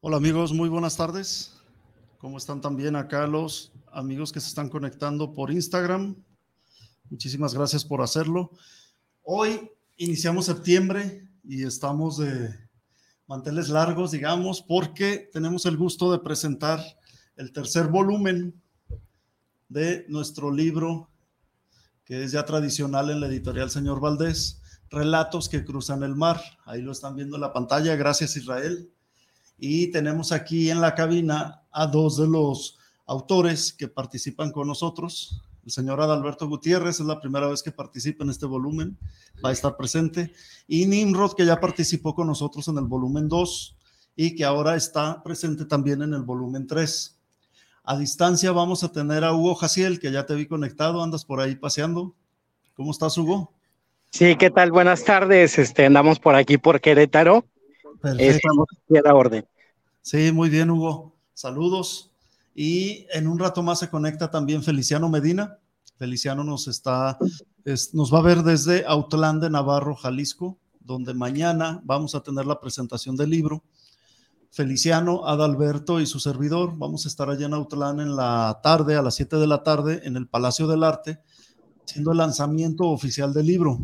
Hola amigos, muy buenas tardes. ¿Cómo están también acá los amigos que se están conectando por Instagram? Muchísimas gracias por hacerlo. Hoy iniciamos septiembre y estamos de manteles largos, digamos, porque tenemos el gusto de presentar el tercer volumen de nuestro libro, que es ya tradicional en la editorial Señor Valdés, Relatos que cruzan el mar. Ahí lo están viendo en la pantalla. Gracias Israel. Y tenemos aquí en la cabina a dos de los autores que participan con nosotros. El señor Adalberto Gutiérrez es la primera vez que participa en este volumen, va a estar presente. Y Nimrod, que ya participó con nosotros en el volumen 2 y que ahora está presente también en el volumen 3. A distancia vamos a tener a Hugo Jaciel, que ya te vi conectado, andas por ahí paseando. ¿Cómo estás, Hugo? Sí, ¿qué tal? Buenas tardes. Este, andamos por aquí por Querétaro. Estamos a la orden. Sí, muy bien, Hugo. Saludos. Y en un rato más se conecta también Feliciano Medina. Feliciano nos está, nos va a ver desde Autlán de Navarro, Jalisco, donde mañana vamos a tener la presentación del libro. Feliciano, Adalberto y su servidor, vamos a estar allá en Autlán en la tarde, a las 7 de la tarde, en el Palacio del Arte, haciendo el lanzamiento oficial del libro.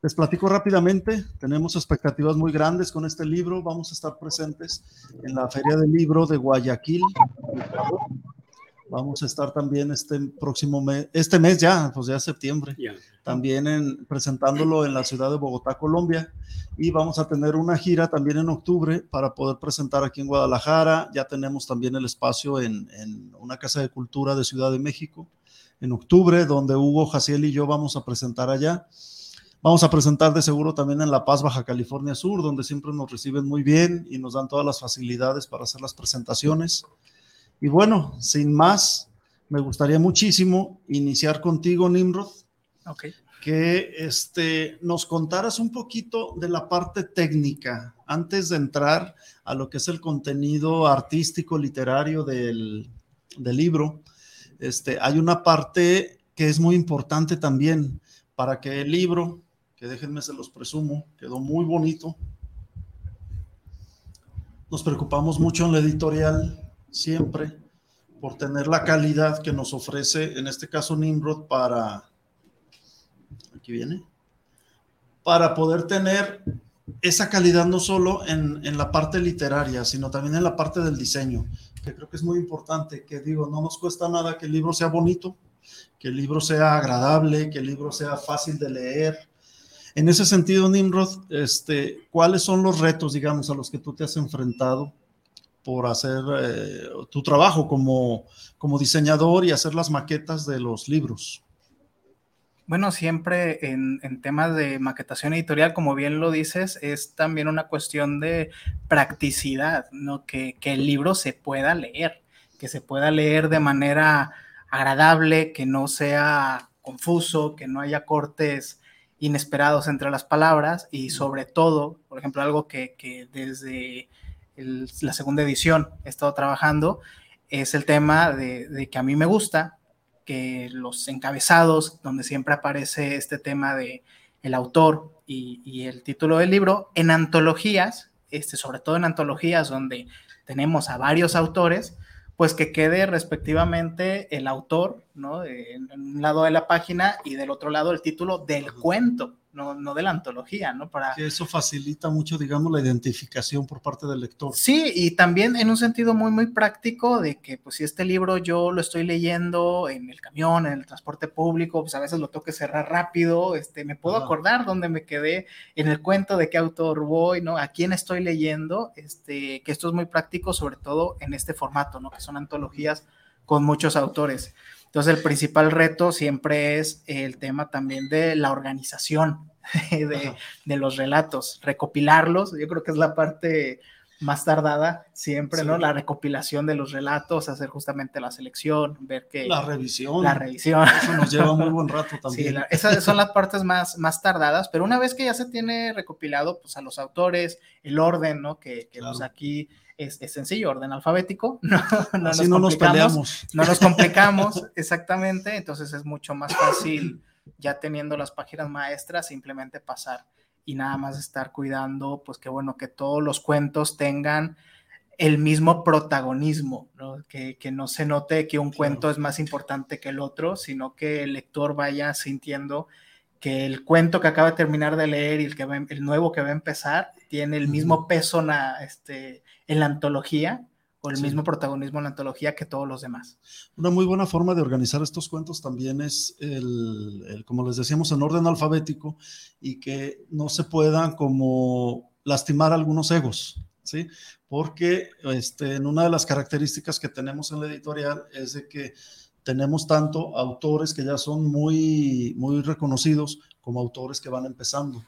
Les platico rápidamente, tenemos expectativas muy grandes con este libro, vamos a estar presentes en la Feria del Libro de Guayaquil. Vamos a estar también este próximo mes, este mes ya, pues ya septiembre, también en, presentándolo en la ciudad de Bogotá, Colombia. Y vamos a tener una gira también en octubre para poder presentar aquí en Guadalajara. Ya tenemos también el espacio en, en una casa de cultura de Ciudad de México en octubre, donde Hugo Jaciel y yo vamos a presentar allá. Vamos a presentar de seguro también en La Paz, Baja California Sur, donde siempre nos reciben muy bien y nos dan todas las facilidades para hacer las presentaciones. Y bueno, sin más, me gustaría muchísimo iniciar contigo, Nimrod. Okay. Que este, nos contaras un poquito de la parte técnica antes de entrar a lo que es el contenido artístico, literario del, del libro. Este, hay una parte que es muy importante también para que el libro que déjenme se los presumo, quedó muy bonito. Nos preocupamos mucho en la editorial, siempre, por tener la calidad que nos ofrece, en este caso Nimrod, para, aquí viene, para poder tener esa calidad no solo en, en, la parte literaria, sino también en la parte del diseño, que creo que es muy importante, que digo, no nos cuesta nada que el libro sea bonito, que el libro sea agradable, que el libro sea fácil de leer, en ese sentido, Nimrod, este, ¿cuáles son los retos, digamos, a los que tú te has enfrentado por hacer eh, tu trabajo como, como diseñador y hacer las maquetas de los libros? Bueno, siempre en, en, temas de maquetación editorial, como bien lo dices, es también una cuestión de practicidad, ¿no? Que, que, el libro se pueda leer, que se pueda leer de manera agradable, que no sea confuso, que no haya cortes inesperados entre las palabras y sobre todo, por ejemplo, algo que, desde la segunda edición he estado trabajando, es el tema de, que a mí me gusta que los encabezados, donde siempre aparece este tema de el autor y, y el título del libro, en antologías, este, sobre todo en antologías donde tenemos a varios autores, pues que quede respectivamente el autor, ¿no? En, un lado de la página y del otro lado el título del cuento no, de la antología, ¿no? Para... Que eso facilita mucho, digamos, la identificación por parte del lector. Sí, y también en un sentido muy, muy práctico de que, pues, si este libro yo lo estoy leyendo en el camión, en el transporte público, pues a veces lo tengo que cerrar rápido, este, me puedo acordar dónde me quedé en el cuento, de qué autor voy, ¿no? A quién estoy leyendo, este, que esto es muy práctico, sobre todo en este formato, ¿no? Que son antologías con muchos autores. Entonces, el principal reto siempre es el tema también de la organización de, los relatos, recopilarlos. Yo creo que es la parte más tardada siempre, ¿no? La recopilación de los relatos, hacer justamente la selección, ver que... La revisión. La revisión. Eso nos lleva muy buen rato también. Sí, esas son las partes más, más tardadas, pero una vez que ya se tiene recopilado, pues a los autores, el orden, ¿no? Que, que pues aquí es, sencillo, orden alfabético, no, no nos no nos peleamos. No nos complicamos, exactamente, entonces es mucho más fácil ya teniendo las páginas maestras, simplemente pasar y nada más estar cuidando, pues que bueno, que todos los cuentos tengan el mismo protagonismo, ¿no? Que, que, no se note que un cuento es más importante que el otro, sino que el lector vaya sintiendo que el cuento que acaba de terminar de leer y el, que el nuevo que va a empezar tiene el mismo peso este, en la antología o el mismo protagonismo en la antología que todos los demás. Una muy buena forma de organizar estos cuentos también es el, como les decíamos, en orden alfabético y que no se puedan como lastimar algunos egos, ¿sí? Porque este, en una de las características que tenemos en la editorial es de que tenemos tanto autores que ya son muy, muy reconocidos como autores que van empezando.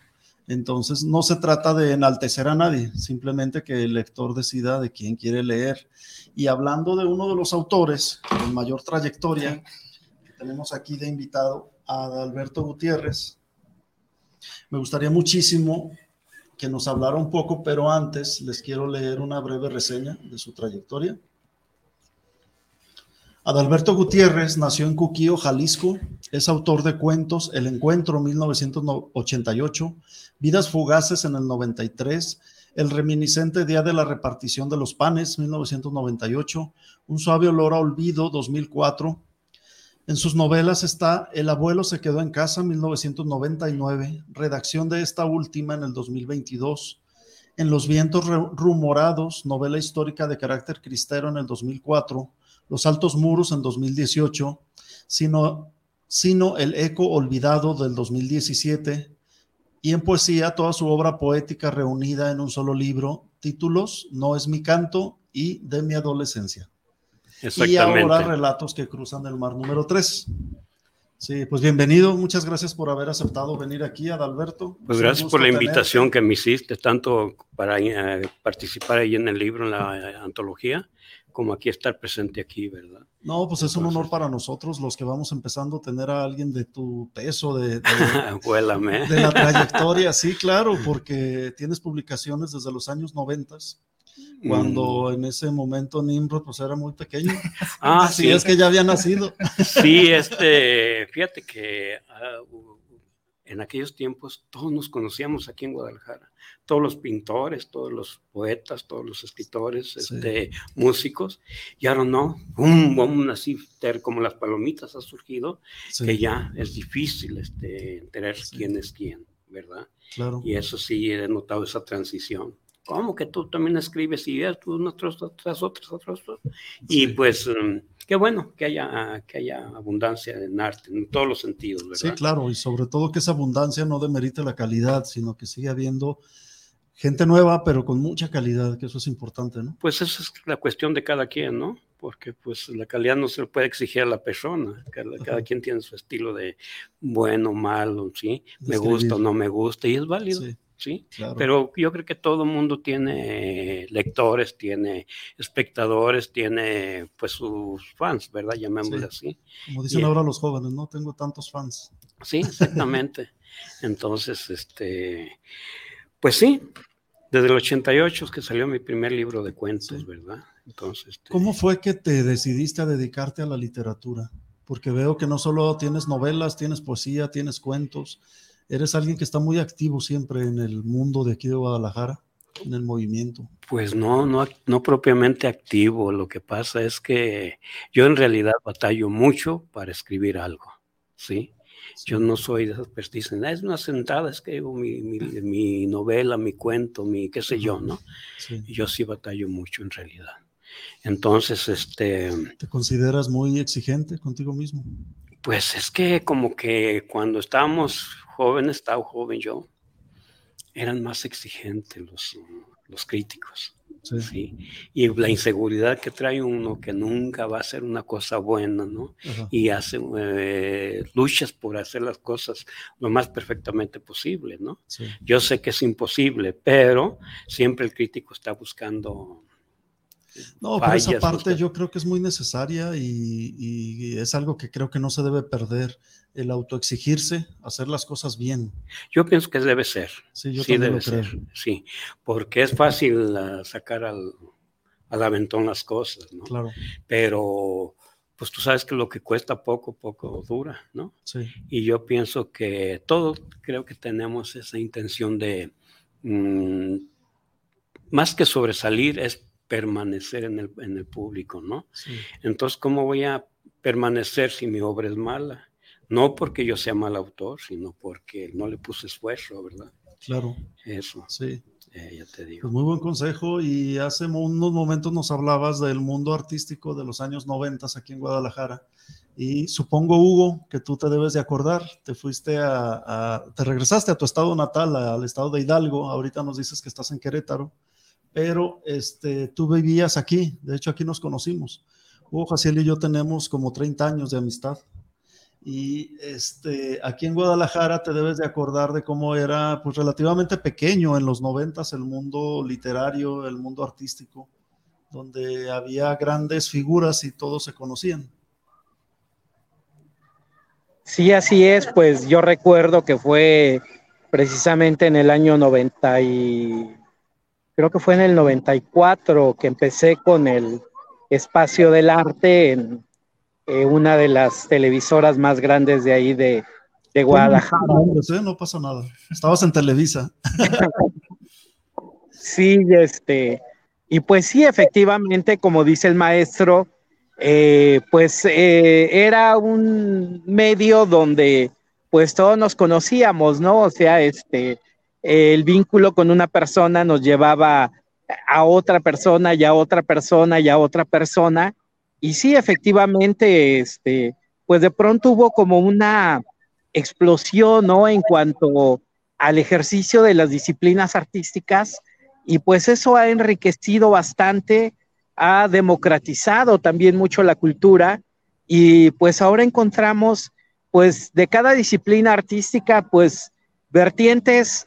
Entonces, no se trata de enaltecer a nadie, simplemente que el lector decida de quién quiere leer. Y hablando de uno de los autores con mayor trayectoria, que tenemos aquí de invitado a Alberto Gutiérrez, me gustaría muchísimo que nos hablara un poco, pero antes les quiero leer una breve reseña de su trayectoria. Adalberto Gutiérrez nació en Cuquío, Jalisco. Es autor de cuentos El Encuentro 1988, Vidas Fugaces en el 93, El Reminiscente Día de la Repartición de los Panes 1998, Un Suave Olor a Olvido 2004. En sus novelas está El Abuelo se quedó en casa 1999, redacción de esta última en el 2022. En Los Vientos Rumorados, novela histórica de carácter cristero en el 2004 los Altos Muros en 2018, sino, sino El Eco Olvidado del 2017, y en poesía toda su obra poética reunida en un solo libro, títulos No es mi canto y De mi adolescencia. Y ahora relatos que cruzan el mar número 3. Sí, pues bienvenido, muchas gracias por haber aceptado venir aquí, Adalberto. Pues gracias por la invitación que me hiciste, tanto para eh, participar ahí en el libro, en la eh, antología, como aquí estar presente aquí, ¿verdad? No, pues es un honor para nosotros, los que vamos empezando, tener a alguien de tu peso, de, de, de la trayectoria, sí, claro, porque tienes publicaciones desde los años noventas, cuando mm. en ese momento Nimrod pues era muy pequeño. Ah, sí. es que ya había nacido. Sí, este, fíjate que ah, en aquellos tiempos todos nos conocíamos aquí en Guadalajara, todos los pintores, todos los poetas, todos los escritores, este, músicos, y ahora no, un boom así como las palomitas ha surgido, que ya es difícil este, enterar quién es quién, ¿verdad? Claro. Y eso sí, he notado esa transición. ¿Cómo que tú también escribes ideas, tú otras, otras, otras, otras? Y pues mm, qué bueno que haya, que haya abundancia en arte, en todos los sentidos, ¿verdad? Sí, claro, y sobre todo que esa abundancia no demerite la calidad, sino que siga habiendo gente nueva, pero con mucha calidad, que eso es importante, ¿no? Pues esa es la cuestión de cada quien, ¿no? Porque pues la calidad no se le puede exigir a la persona, cada, quien tiene su estilo de bueno, malo, ¿sí? Me gusta o no me gusta, y es válido. Sí. ¿Sí? Pero yo creo que todo el mundo tiene lectores, tiene espectadores, tiene pues sus fans, ¿verdad? Llamémosle así. Como dicen ahora los jóvenes, no tengo tantos fans. Sí, exactamente. Entonces, este, pues sí, desde el 88 es que salió mi primer libro de cuentos, ¿verdad? Entonces, este ¿cómo fue que te decidiste a dedicarte a la literatura? Porque veo que no solo tienes novelas, tienes poesía, tienes cuentos, eres alguien que está muy activo siempre en el mundo de aquí de Guadalajara en el movimiento? Pues no, no, no propiamente activo. Lo que pasa es que yo en realidad batallo mucho para escribir algo, ¿sí? Yo no soy de esas personas que dicen, ah, es una sentada, escribo mi, mi, mi, novela, mi cuento, mi qué sé yo, ¿no? Sí. yo sí batallo mucho en realidad. Entonces, este... ¿Te consideras muy exigente contigo mismo? Pues es que como que cuando estábamos jóvenes, estaba joven yo, eran más exigentes los, los críticos. Sí. Y la inseguridad que trae uno, que nunca va a ser una cosa buena, ¿no? Y hace eh, luchas por hacer las cosas lo más perfectamente posible, ¿no? Yo sé que es imposible, pero siempre el crítico está buscando no, pero esa parte yo creo que es muy necesaria y, es algo que creo que no se debe perder, el autoexigirse, hacer las cosas bien. Yo pienso que debe ser. Sí, yo sí debe ser. Sí, porque es fácil uh, sacar al, al, aventón las cosas, ¿no? Claro. Pero pues tú sabes que lo que cuesta poco, poco dura, ¿no? Sí. Y yo pienso que todos creo que tenemos esa intención de, mm, más que sobresalir, es permanecer en el, en el público, ¿no? Entonces, ¿cómo voy a permanecer si mi obra es mala? No porque yo sea mal autor, sino porque no le puse esfuerzo, ¿verdad? Claro. Eso. Sí. Eh, ya te digo. Pues muy buen consejo. Y hace unos momentos nos hablabas del mundo artístico de los años 90 aquí en Guadalajara. Y supongo, Hugo, que tú te debes de acordar. Te fuiste a, a te regresaste a tu estado natal, al estado de Hidalgo. Ahorita nos dices que estás en Querétaro pero este, tú vivías aquí, de hecho aquí nos conocimos. Hugo Jaciel y yo tenemos como 30 años de amistad. Y este, aquí en Guadalajara te debes de acordar de cómo era pues relativamente pequeño en los noventas el mundo literario, el mundo artístico, donde había grandes figuras y todos se conocían. Sí, así es, pues yo recuerdo que fue precisamente en el año 90 y creo que fue en el 94 que empecé con el espacio del arte en eh, una de las televisoras más grandes de ahí de, de Guadalajara. No pasa nada. Estabas en Televisa. sí, este, y pues sí, efectivamente, como dice el maestro, eh, pues eh, era un medio donde pues todos nos conocíamos, ¿no? O sea, este, el vínculo con una persona nos llevaba a otra persona y a otra persona y a otra persona. Y sí, efectivamente, este, pues de pronto hubo como una explosión, ¿no? En cuanto al ejercicio de las disciplinas artísticas y pues eso ha enriquecido bastante, ha democratizado también mucho la cultura y pues ahora encontramos pues de cada disciplina artística pues vertientes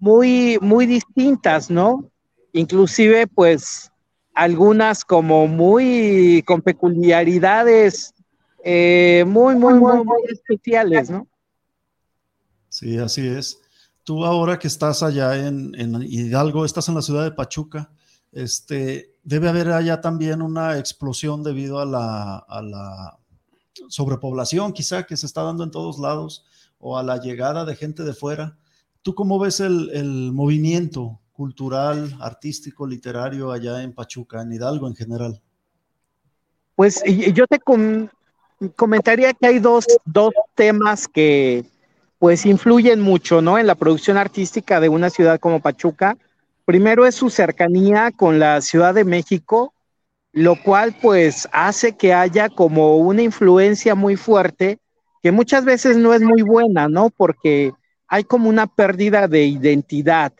muy, muy distintas, ¿no? Inclusive, pues, algunas como muy con peculiaridades eh, muy, muy, muy, muy especiales, ¿no? Sí, así es. Tú ahora que estás allá en, en, Hidalgo, estás en la ciudad de Pachuca, este, debe haber allá también una explosión debido a la, a la sobrepoblación quizá que se está dando en todos lados o a la llegada de gente de fuera. ¿Tú cómo ves el, movimiento cultural, artístico, literario allá en Pachuca, en Hidalgo en general? Pues yo te comentaría que hay dos, dos, temas que pues influyen mucho, ¿no? En la producción artística de una ciudad como Pachuca. Primero es su cercanía con la Ciudad de México, lo cual pues hace que haya como una influencia muy fuerte que muchas veces no es muy buena, ¿no? Porque hay como una pérdida de identidad.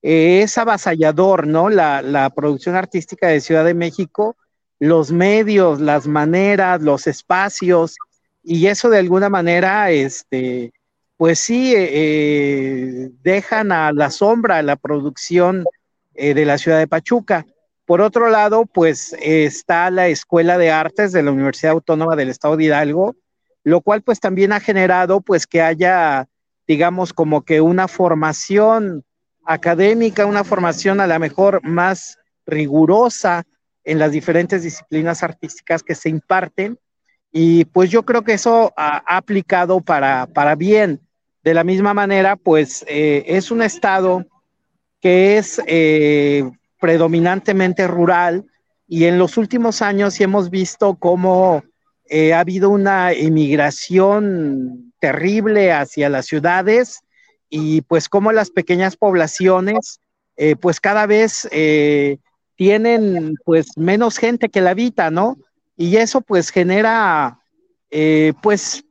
Eh, es avasallador, ¿no? La, producción artística de Ciudad de México, los medios, las maneras, los espacios, y eso de alguna manera, este, pues sí, eh, eh, dejan a la sombra la producción de la ciudad de Pachuca. Por otro lado, pues está la Escuela de Artes de la Universidad Autónoma del Estado de Hidalgo, lo cual pues también ha generado pues que haya digamos, como que una formación académica, una formación a lo mejor más rigurosa en las diferentes disciplinas artísticas que se imparten. Y pues yo creo que eso ha, aplicado para, para, bien. De la misma manera, pues eh, es un estado que es eh, predominantemente rural y en los últimos años hemos visto cómo eh, ha habido una inmigración terrible hacia las ciudades y pues cómo las pequeñas poblaciones pues cada vez tienen pues menos gente que la habita, ¿no? Y eso pues genera eh, pues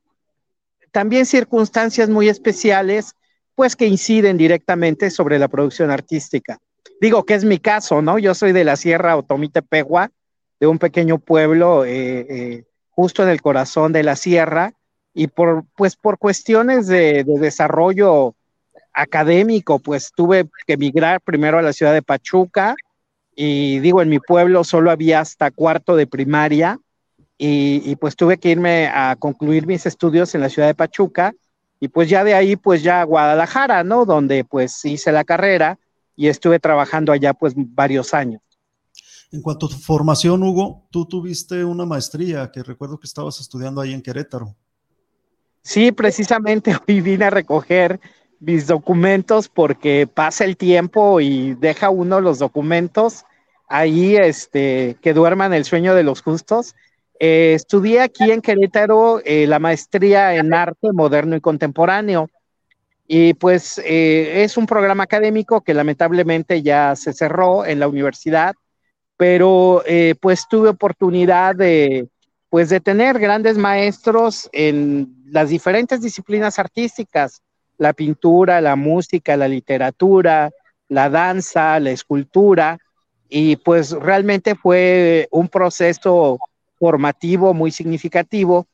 también circunstancias muy especiales pues que inciden directamente sobre la producción artística. Digo que es mi caso, ¿no? Yo soy de la Sierra Otomitepegua, de un pequeño pueblo eh, eh, justo en el corazón de la sierra y por pues por cuestiones de, de desarrollo académico, pues tuve que emigrar primero a la ciudad de Pachuca, y digo, en mi pueblo solo había hasta cuarto de primaria y, pues tuve que irme a concluir mis estudios en la ciudad de Pachuca y pues ya de ahí pues ya a Guadalajara, ¿no? Donde pues hice la carrera y estuve trabajando allá pues varios años. En cuanto a tu formación, Hugo, tú tuviste una maestría que recuerdo que estabas estudiando ahí en Querétaro. Sí, precisamente hoy vine a recoger mis documentos porque pasa el tiempo y deja uno los documentos ahí este, que duerman el sueño de los justos. Eh, estudié aquí en Querétaro eh, la maestría en arte moderno y contemporáneo. Y pues eh, es un programa académico que lamentablemente ya se cerró en la universidad, pero pues tuve oportunidad de, pues de tener grandes maestros en las diferentes disciplinas artísticas la pintura, la música, la literatura, la danza, la escultura, y pues realmente fue un proceso formativo muy significativo.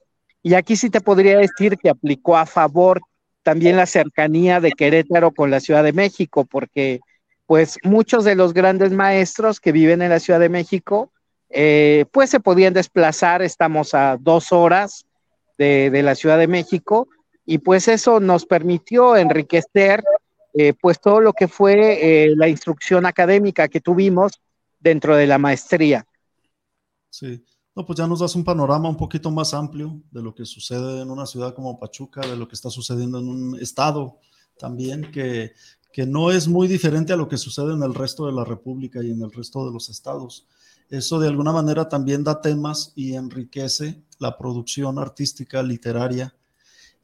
Y aquí sí te podría decir que aplicó a favor también la cercanía de Querétaro con la Ciudad de México, porque pues muchos de los grandes maestros que viven en la Ciudad de México, eh, pues se podían desplazar, estamos a dos horas de, la Ciudad de México, y pues eso nos permitió enriquecer eh, pues todo lo que fue eh, la instrucción académica que tuvimos dentro de la maestría. Sí, no, pues ya nos das un panorama un poquito más amplio de lo que sucede en una ciudad como Pachuca, de lo que está sucediendo en un estado también que, que no es muy diferente a lo que sucede en el resto de la República y en el resto de los estados. Eso de alguna manera también da temas y enriquece la producción artística, literaria,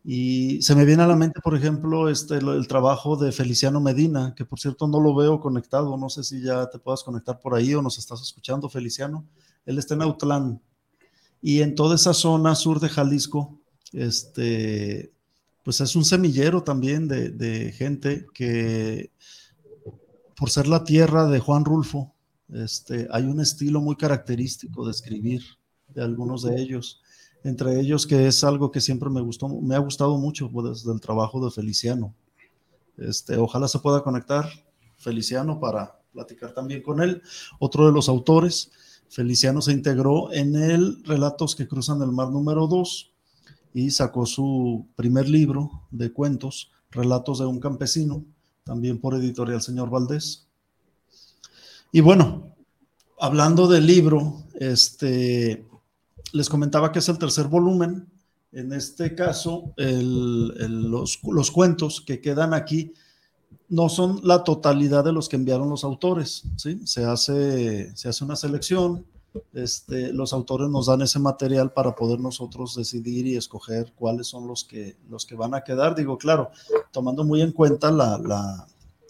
y se me viene a la mente, por ejemplo, este, el, trabajo de Feliciano Medina, que por cierto no lo veo conectado, no sé si ya te puedas conectar por ahí o nos estás escuchando, Feliciano. Él está en Autlán y en toda esa zona sur de Jalisco, este, pues es un semillero también de, de gente que, por ser la tierra de Juan Rulfo, este, hay un estilo muy característico de escribir de algunos de ellos entre ellos que es algo que siempre me gustó, me ha gustado mucho pues, desde el trabajo de Feliciano. Este, ojalá se pueda conectar Feliciano para platicar también con él. Otro de los autores, Feliciano se integró en el Relatos que cruzan el mar número 2 y sacó su primer libro de cuentos, Relatos de un campesino, también por editorial Señor Valdés. Y bueno, hablando del libro, este, les comentaba que es el tercer volumen. En este caso, los, cuentos que quedan aquí no son la totalidad de los que enviaron los autores, ¿sí? Se hace, se hace una selección, este, los autores nos dan ese material para poder nosotros decidir y escoger cuáles son los que, los que van a quedar. Digo, claro, tomando muy en cuenta la,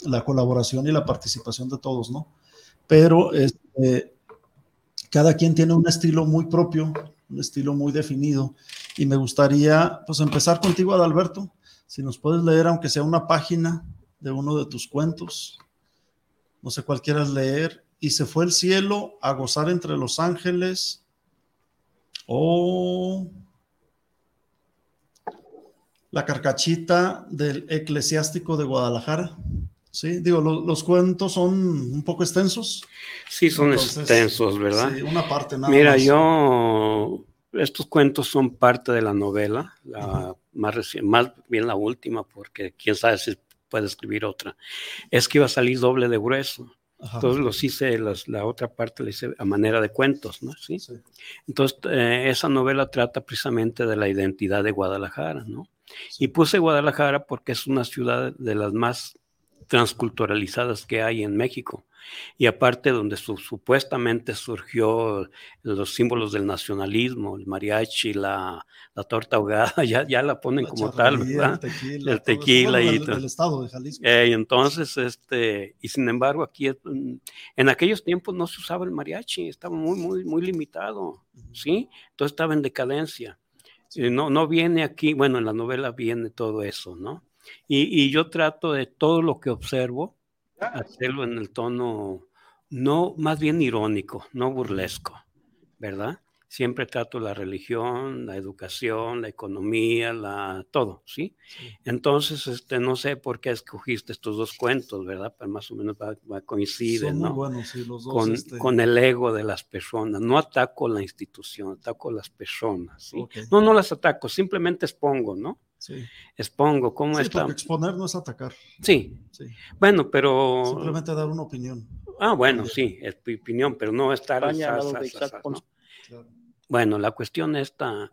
la, colaboración y la participación de todos, ¿no? Pero este, cada quien tiene un estilo muy propio, un estilo muy definido. Y me gustaría, pues, empezar contigo, Adalberto. Si nos puedes leer, aunque sea una página de uno de tus cuentos. No sé cuál quieras leer. Y se fue el cielo a gozar entre los ángeles. O la carcachita del eclesiástico de Guadalajara. Sí, digo, los cuentos son un poco extensos. Sí, son extensos, ¿verdad? Sí, una parte nada Mira, yo, estos cuentos son parte de la novela, la más, más bien la última, porque quién sabe si puede escribir otra, es que iba a salir doble de grueso. Entonces los hice, la otra parte la hice a manera de cuentos, ¿no? ¿Sí? Entonces eh, esa novela trata precisamente de la identidad de Guadalajara, ¿no? Y puse Guadalajara porque es una ciudad de las más transculturalizadas que hay en México. Y aparte donde supuestamente surgió los símbolos del nacionalismo, el mariachi, la, la torta ahogada, ya, ya la ponen como tal, ¿verdad? El tequila, y el, estado de Jalisco. Eh, entonces, este, y sin embargo, aquí mm, en aquellos tiempos no se usaba el mariachi, estaba muy, muy, muy limitado, ¿sí? Entonces estaba en decadencia. No, no viene aquí, bueno, en la novela viene todo eso, ¿no? Y, yo trato de todo lo que observo, hacerlo en el tono, no más bien irónico, no burlesco, ¿verdad? Siempre trato la religión, la educación, la economía, la todo, ¿sí? Entonces, este, no sé por qué escogiste estos dos cuentos, ¿verdad? Pero más o menos va, va coinciden, ¿no? Buenos, sí, los dos, con, este... con, el ego de las personas. No ataco la institución, ataco las personas, ¿sí? Okay. No, no las ataco, simplemente expongo, ¿no? Sí. Expongo cómo sí, está. Exponer no es atacar. Sí. sí. Bueno, pero. Simplemente dar una opinión. Ah, bueno, sí, es tu opinión, pero no estar. España, ¿no? claro. Bueno, la cuestión está.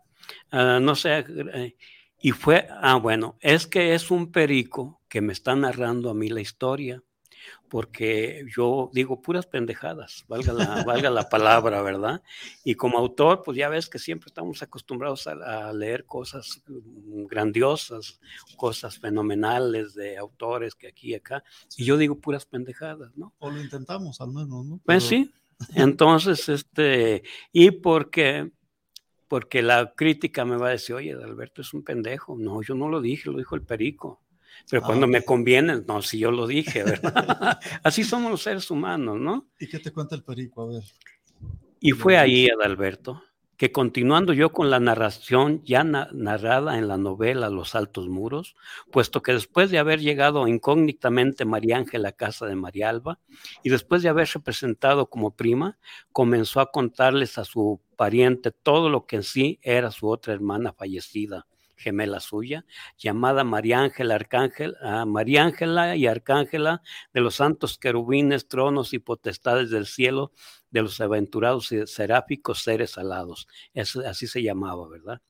Uh, no sé. Eh, y fue. Ah, bueno, es que es un perico que me está narrando a mí la historia porque yo digo puras pendejadas, valga la, valga la palabra, ¿verdad? Y como autor, pues ya ves que siempre estamos acostumbrados a, a, leer cosas grandiosas, cosas fenomenales de autores que aquí y acá, y yo digo puras pendejadas, ¿no? O lo intentamos al menos, ¿no? Pues Pero... sí, entonces, este, y porque porque la crítica me va a decir, oye, Alberto es un pendejo. No, yo no lo dije, lo dijo el perico. Pero ah, cuando okay. me conviene, no, si yo lo dije, ¿verdad? Así somos los seres humanos, ¿no? ¿Y qué te cuenta el perico? A ver. Y fue ahí, Adalberto, que continuando yo con la narración ya na narrada en la novela Los Altos Muros, puesto que después de haber llegado incógnitamente María Ángela a casa de María Alba y después de haberse presentado como prima, comenzó a contarles a su pariente todo lo que en sí era su otra hermana fallecida, gemela suya, llamada María Ángela Arcángel, uh, María Ángela y Arcángela de los santos querubines, tronos y potestades del cielo, de los aventurados y seráficos seres alados. Es, así se llamaba, ¿verdad?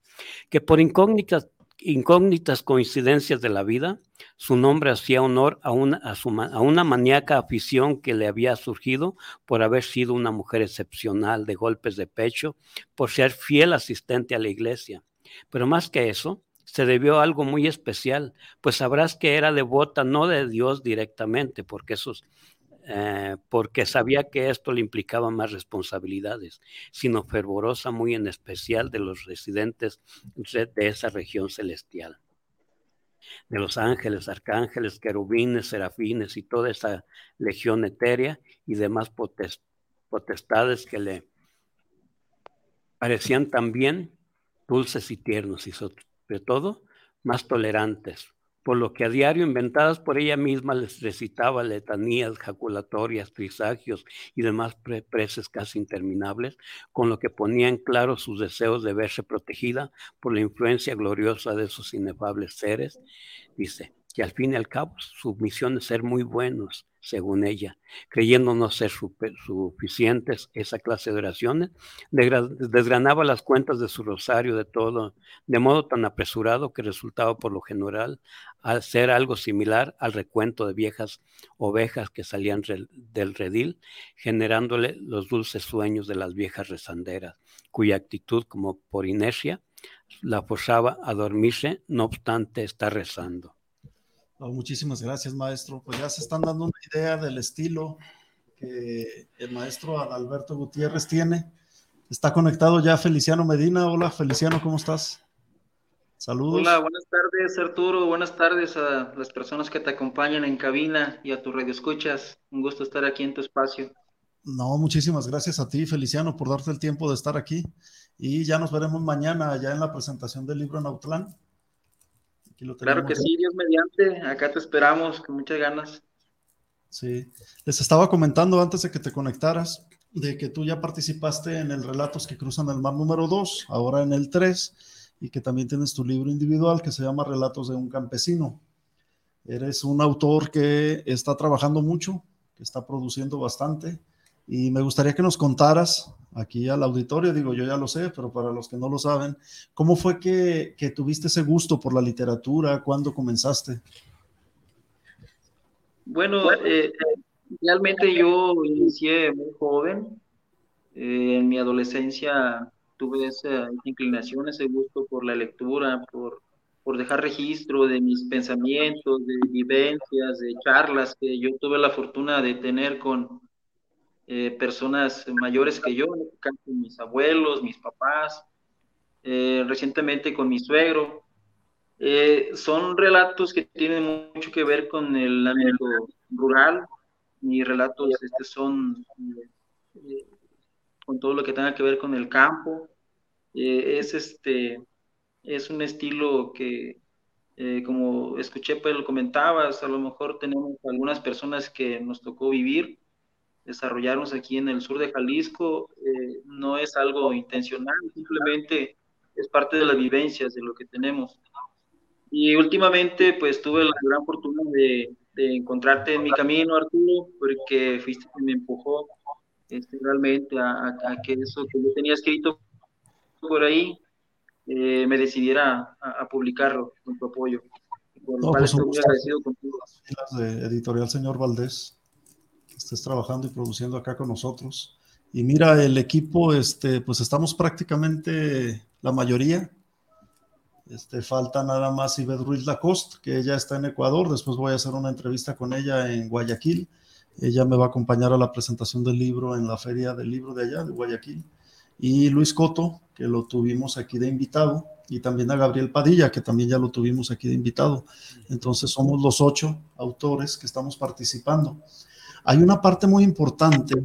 Que por incógnitas, incógnitas coincidencias de la vida, su nombre hacía honor a una, a, a una maníaca afición que le había surgido por haber sido una mujer excepcional de golpes de pecho, por ser fiel asistente a la iglesia. Pero más que eso, se debió algo muy especial, pues sabrás que era devota no de Dios directamente, porque esos, eh, porque sabía que esto le implicaba más responsabilidades, sino fervorosa muy en especial de los residentes de esa región celestial. De los ángeles, arcángeles, querubines, serafines y toda esa legión etérea y demás potestades que le parecían también dulces y tiernos y sobre todo más tolerantes, por lo que a diario inventadas por ella misma les recitaba letanías, jaculatorias, trisagios y demás pre preces casi interminables, con lo que ponía en claro sus deseos de verse protegida por la influencia gloriosa de esos inefables seres. Dice que al fin y al cabo su misión es ser muy buenos, según ella, creyendo no ser suficientes esa clase de oraciones, desgranaba las cuentas de su rosario de todo, de modo tan apresurado que resultaba por lo general al ser algo similar al recuento de viejas ovejas que salían del redil, generándole los dulces sueños de las viejas rezanderas, cuya actitud, como por inercia, la forzaba a dormirse, no obstante estar rezando. Oh, muchísimas gracias, maestro. Pues ya se están dando una idea del estilo que el maestro Alberto Gutiérrez tiene. Está conectado ya Feliciano Medina. Hola, Feliciano, ¿cómo estás? Saludos. Hola, buenas tardes, Arturo. Buenas tardes a las personas que te acompañan en cabina y a tu radio escuchas. Un gusto estar aquí en tu espacio. No, muchísimas gracias a ti, Feliciano, por darte el tiempo de estar aquí. Y ya nos veremos mañana ya en la presentación del libro en Autlán. Claro que sí, Dios mediante, acá te esperamos con muchas ganas. Sí, les estaba comentando antes de que te conectaras de que tú ya participaste en el Relatos que cruzan el mar número 2, ahora en el 3, y que también tienes tu libro individual que se llama Relatos de un campesino. Eres un autor que está trabajando mucho, que está produciendo bastante y me gustaría que nos contaras aquí al auditorio, digo yo ya lo sé, pero para los que no lo saben, ¿cómo fue que, tuviste ese gusto por la literatura? ¿Cuándo comenzaste? Bueno, eh, realmente yo inicié muy joven. Eh, en mi adolescencia tuve esa, inclinación, ese gusto por la lectura, por, por dejar registro de mis pensamientos, de vivencias, de charlas que yo tuve la fortuna de tener con eh, personas mayores que yo, en este mis abuelos, mis papás, recientemente con mi suegro. Eh, son relatos que tienen mucho que ver con el ámbito rural. Mis relatos este, son eh, con todo lo que tenga que ver con el campo. Eh, es este es un estilo que, como escuché, pues lo comentabas, a lo mejor tenemos algunas personas que nos tocó vivir, desarrollarnos aquí en el sur de Jalisco. no es algo intencional, simplemente es parte de las vivencias de lo que tenemos. Y últimamente, pues tuve la gran fortuna de, encontrarte en mi camino, Arturo, porque fuiste quien me empujó este, realmente a, que eso que yo tenía escrito por ahí eh, me decidiera a, publicarlo con tu apoyo. Por lo cual pues, estoy muy agradecido contigo. De Editorial Señor Valdés, estés trabajando y produciendo acá con nosotros. Y mira, el equipo, este, pues estamos prácticamente la mayoría este, falta nada más Ivette Ruiz Lacoste, que ella está en Ecuador. Después voy a hacer una entrevista con ella en Guayaquil. Ella me va a acompañar a la presentación del libro en la feria del libro de allá, de Guayaquil. Y Luis Coto, que lo tuvimos aquí de invitado. Y también a Gabriel Padilla, que también ya lo tuvimos aquí de invitado. Entonces somos los ocho autores que estamos participando. Hay una parte muy importante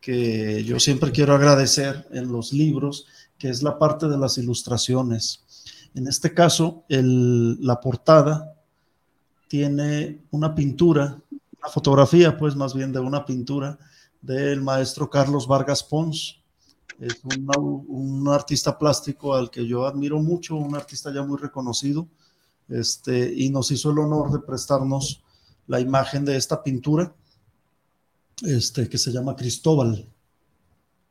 que yo siempre quiero agradecer en los libros, que es la parte de las ilustraciones. En este caso, la portada tiene una pintura, una fotografía, pues más bien de una pintura del maestro Carlos Vargas Pons. Es un artista plástico al que yo admiro mucho, un artista ya muy reconocido, este, y nos hizo el honor de prestarnos la imagen de esta pintura, este, que se llama Cristóbal.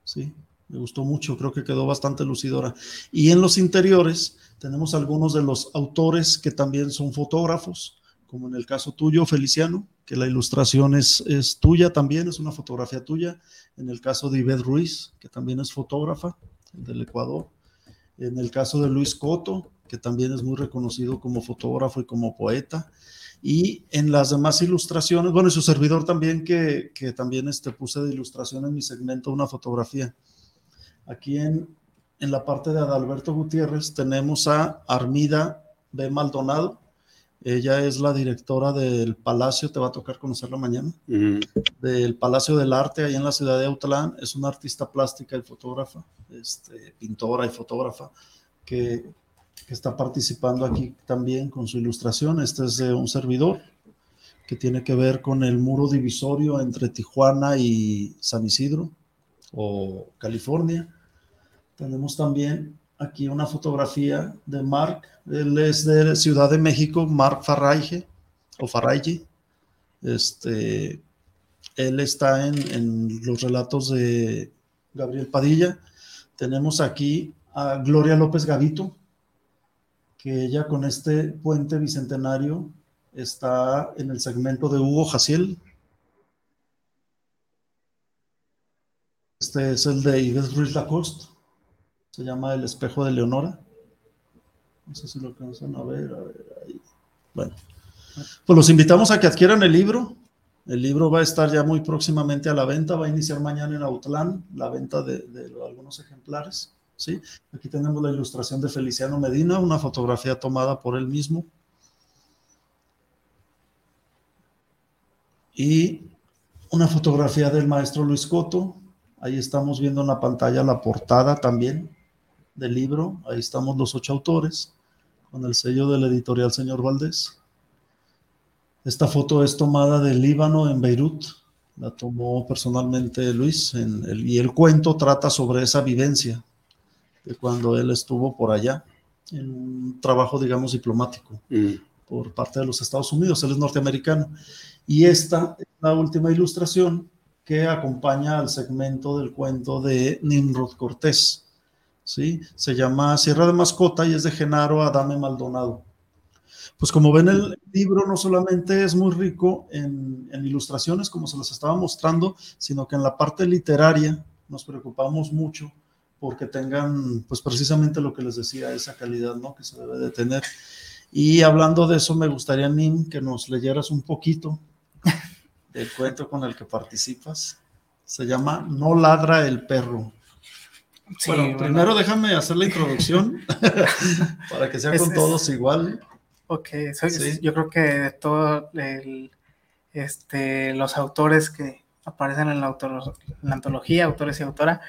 ¿sí? Me gustó mucho, creo que quedó bastante lucidora. Y en los interiores tenemos algunos de los autores que también son fotógrafos, como en el caso tuyo, Feliciano, que la ilustración es, tuya también, es una fotografía tuya. En el caso de Ivette Ruiz, que también es fotógrafa del Ecuador. En el caso de Luis Coto, que también es muy reconocido como fotógrafo y como poeta. Y en las demás ilustraciones, bueno, y su servidor también, que, que también este, puse de ilustración en mi segmento una fotografía. Aquí en, en la parte de Adalberto Gutiérrez tenemos a Armida B. Maldonado. Ella es la directora del Palacio, te va a tocar conocerla mañana, del Palacio del Arte ahí en la ciudad de Autlán. Es una artista plástica y fotógrafa, este, pintora y fotógrafa, que, que, está participando aquí también con su ilustración. Este es de un servidor que tiene que ver con el muro divisorio entre Tijuana y San Isidro o California tenemos también aquí una fotografía de Mark, él es de Ciudad de México, Mark Farraige o Farraige. Este, él está en, en, los relatos de Gabriel Padilla. Tenemos aquí a Gloria López Gavito, que ella con este puente bicentenario está en el segmento de Hugo Jaciel. Este es el de Yves Ruiz Lacoste se llama El espejo de Leonora. No sé si lo alcanzan a ver, a ver, ahí. Bueno, pues los invitamos a que adquieran el libro. El libro va a estar ya muy próximamente a la venta, va a iniciar mañana en Autlán la venta de algunos ejemplares. ¿Sí? Aquí tenemos la ilustración de Feliciano Medina, una fotografía tomada por él mismo. Y una fotografía del maestro Luis Coto. Ahí estamos viendo en la pantalla la portada también del libro. Ahí estamos los ocho autores con el sello del editorial señor Valdés. Esta foto es tomada del Líbano en Beirut. La tomó personalmente Luis y el cuento trata sobre esa vivencia de cuando él estuvo por allá. en un trabajo, digamos, diplomático Mm. por parte de los Estados Unidos. Él es norteamericano. Y esta es la última ilustración que acompaña al segmento del cuento de Nimrod Cortés. ¿sí? Se llama Sierra de Mascota y es de Genaro Adame Maldonado. Pues como ven, el libro no solamente es muy rico en, en ilustraciones, como se las estaba mostrando, sino que en la parte literaria nos preocupamos mucho porque tengan, pues precisamente lo que les decía, esa calidad, ¿no? Que se debe de tener. Y hablando de eso, me gustaría, Nim, que nos leyeras un poquito del cuento con el que participas. Se llama No ladra el perro. Sí, bueno, bueno. primero déjame hacer la introducción para que sea Es- con es- todos igual. Ok, soy- Sí. yo creo que de todos este, los autores que aparecen en la, autor- en la antología, autores y autora,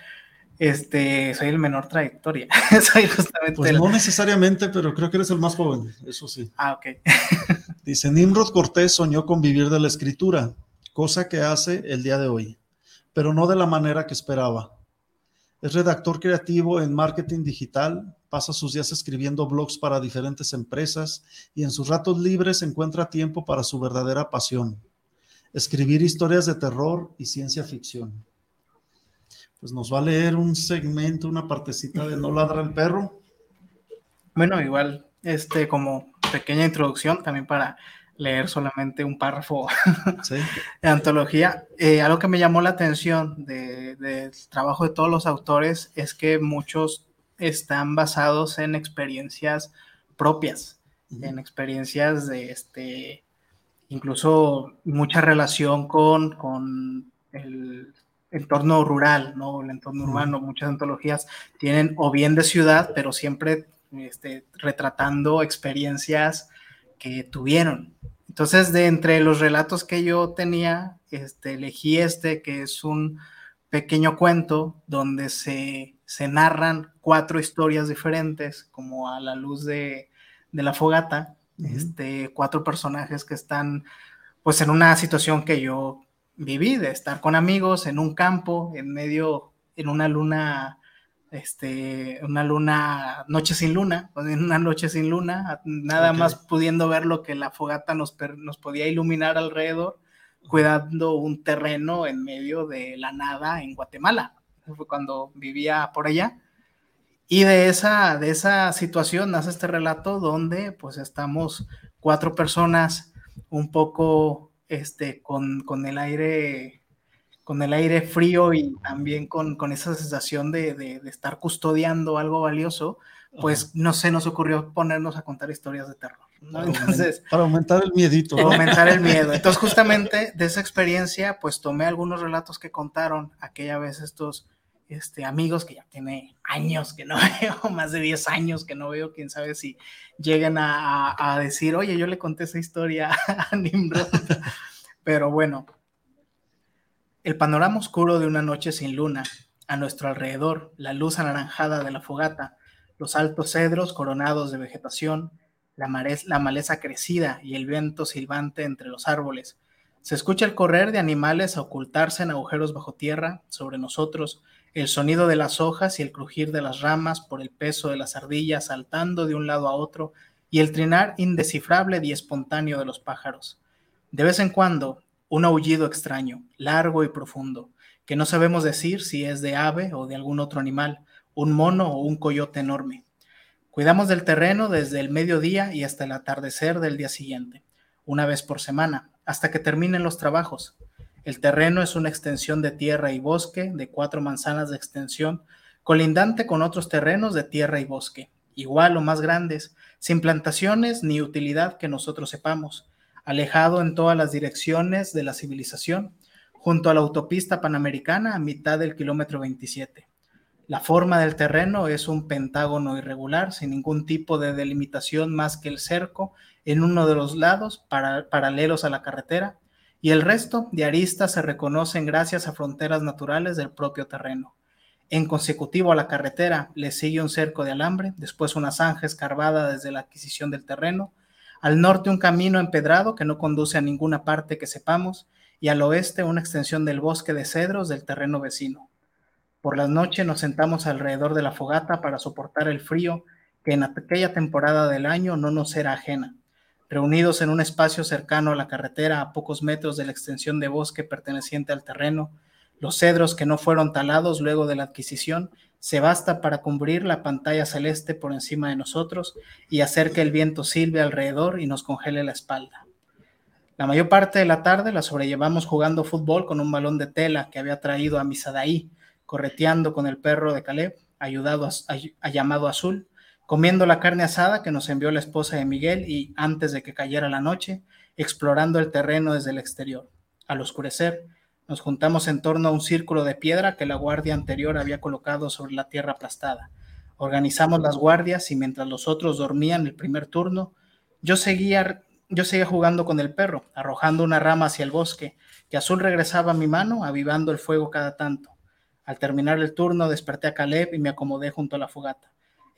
este, soy el menor trayectoria. soy justamente Pues el... no necesariamente, pero creo que eres el más joven, eso sí. Ah, ok. Dice, Nimrod Cortés soñó con vivir de la escritura, cosa que hace el día de hoy, pero no de la manera que esperaba. Es redactor creativo en marketing digital, pasa sus días escribiendo blogs para diferentes empresas y en sus ratos libres encuentra tiempo para su verdadera pasión, escribir historias de terror y ciencia ficción. Pues nos va a leer un segmento, una partecita de No ladra el perro. Bueno, igual, este, como pequeña introducción, también para leer solamente un párrafo ¿sí? de antología. Eh, algo que me llamó la atención de- del trabajo de todos los autores es que muchos están basados en experiencias propias, en experiencias de este, incluso mucha relación con, con el entorno rural, ¿no? El entorno urbano, muchas antologías tienen o bien de ciudad, pero siempre este, retratando experiencias que tuvieron. Entonces, de entre los relatos que yo tenía, este, elegí este, que es un pequeño cuento donde se, se narran cuatro historias diferentes, como a la luz de, de la fogata, este, cuatro personajes que están pues en una situación que yo viví, de estar con amigos en un campo, en medio, en una luna, este, una luna, noche sin luna, en una noche sin luna, nada más pudiendo ver lo que la fogata nos, nos podía iluminar alrededor, cuidando un terreno en medio de la nada en Guatemala. Fue cuando vivía por allá. Y de esa, de esa situación nace este relato donde pues estamos cuatro personas un poco este, con, con el aire con el aire frío y también con, con esa sensación de, de- de estar custodiando algo valioso, pues no sé, nos ocurrió ponernos a contar historias de terror. ¿no? Para Entonces, para aumentar el miedito. ¿no? aumentar el miedo. Entonces, justamente de esa experiencia, pues tomé algunos relatos que contaron aquella vez estos este, amigos que ya tiene años que no veo, más de 10 años que no veo, quién sabe si lleguen a, a- a decir, oye, yo le conté esa historia a Nimrod. Pero bueno, el panorama oscuro de una noche sin luna, a nuestro alrededor, la luz anaranjada de la fogata, los altos cedros coronados de vegetación, la, marez- la maleza crecida y el viento silbante entre los árboles. Se escucha el correr de animales a ocultarse en agujeros bajo tierra sobre nosotros, el sonido de las hojas y el crujir de las ramas por el peso de las ardillas saltando de un lado a otro y el trinar indescifrable y espontáneo de los pájaros. De vez en cuando, un aullido extraño, largo y profundo, que no sabemos decir si es de ave o de algún otro animal, un mono o un coyote enorme. Cuidamos del terreno desde el mediodía y hasta el atardecer del día siguiente, una vez por semana, hasta que terminen los trabajos. El terreno es una extensión de tierra y bosque de cuatro manzanas de extensión, colindante con otros terrenos de tierra y bosque, igual o más grandes, sin plantaciones ni utilidad que nosotros sepamos, alejado en todas las direcciones de la civilización, junto a la autopista panamericana a mitad del kilómetro 27. La forma del terreno es un pentágono irregular, sin ningún tipo de delimitación más que el cerco en uno de los lados, para- paralelos a la carretera, y el resto de aristas se reconocen gracias a fronteras naturales del propio terreno. En consecutivo a la carretera le sigue un cerco de alambre, después una zanja escarbada desde la adquisición del terreno, al norte un camino empedrado que no conduce a ninguna parte que sepamos, y al oeste una extensión del bosque de cedros del terreno vecino. Por las noches nos sentamos alrededor de la fogata para soportar el frío que en aquella temporada del año no nos era ajena. Reunidos en un espacio cercano a la carretera, a pocos metros de la extensión de bosque perteneciente al terreno, los cedros que no fueron talados luego de la adquisición se basta para cubrir la pantalla celeste por encima de nosotros y hacer que el viento silbe alrededor y nos congele la espalda. La mayor parte de la tarde la sobrellevamos jugando fútbol con un balón de tela que había traído a Misadaí, correteando con el perro de Caleb, ayudado a llamado Azul, comiendo la carne asada que nos envió la esposa de Miguel y, antes de que cayera la noche, explorando el terreno desde el exterior. Al oscurecer, nos juntamos en torno a un círculo de piedra que la guardia anterior había colocado sobre la tierra aplastada. Organizamos las guardias y mientras los otros dormían el primer turno, yo seguía, yo seguía jugando con el perro, arrojando una rama hacia el bosque, que Azul regresaba a mi mano, avivando el fuego cada tanto. Al terminar el turno, desperté a Caleb y me acomodé junto a la fogata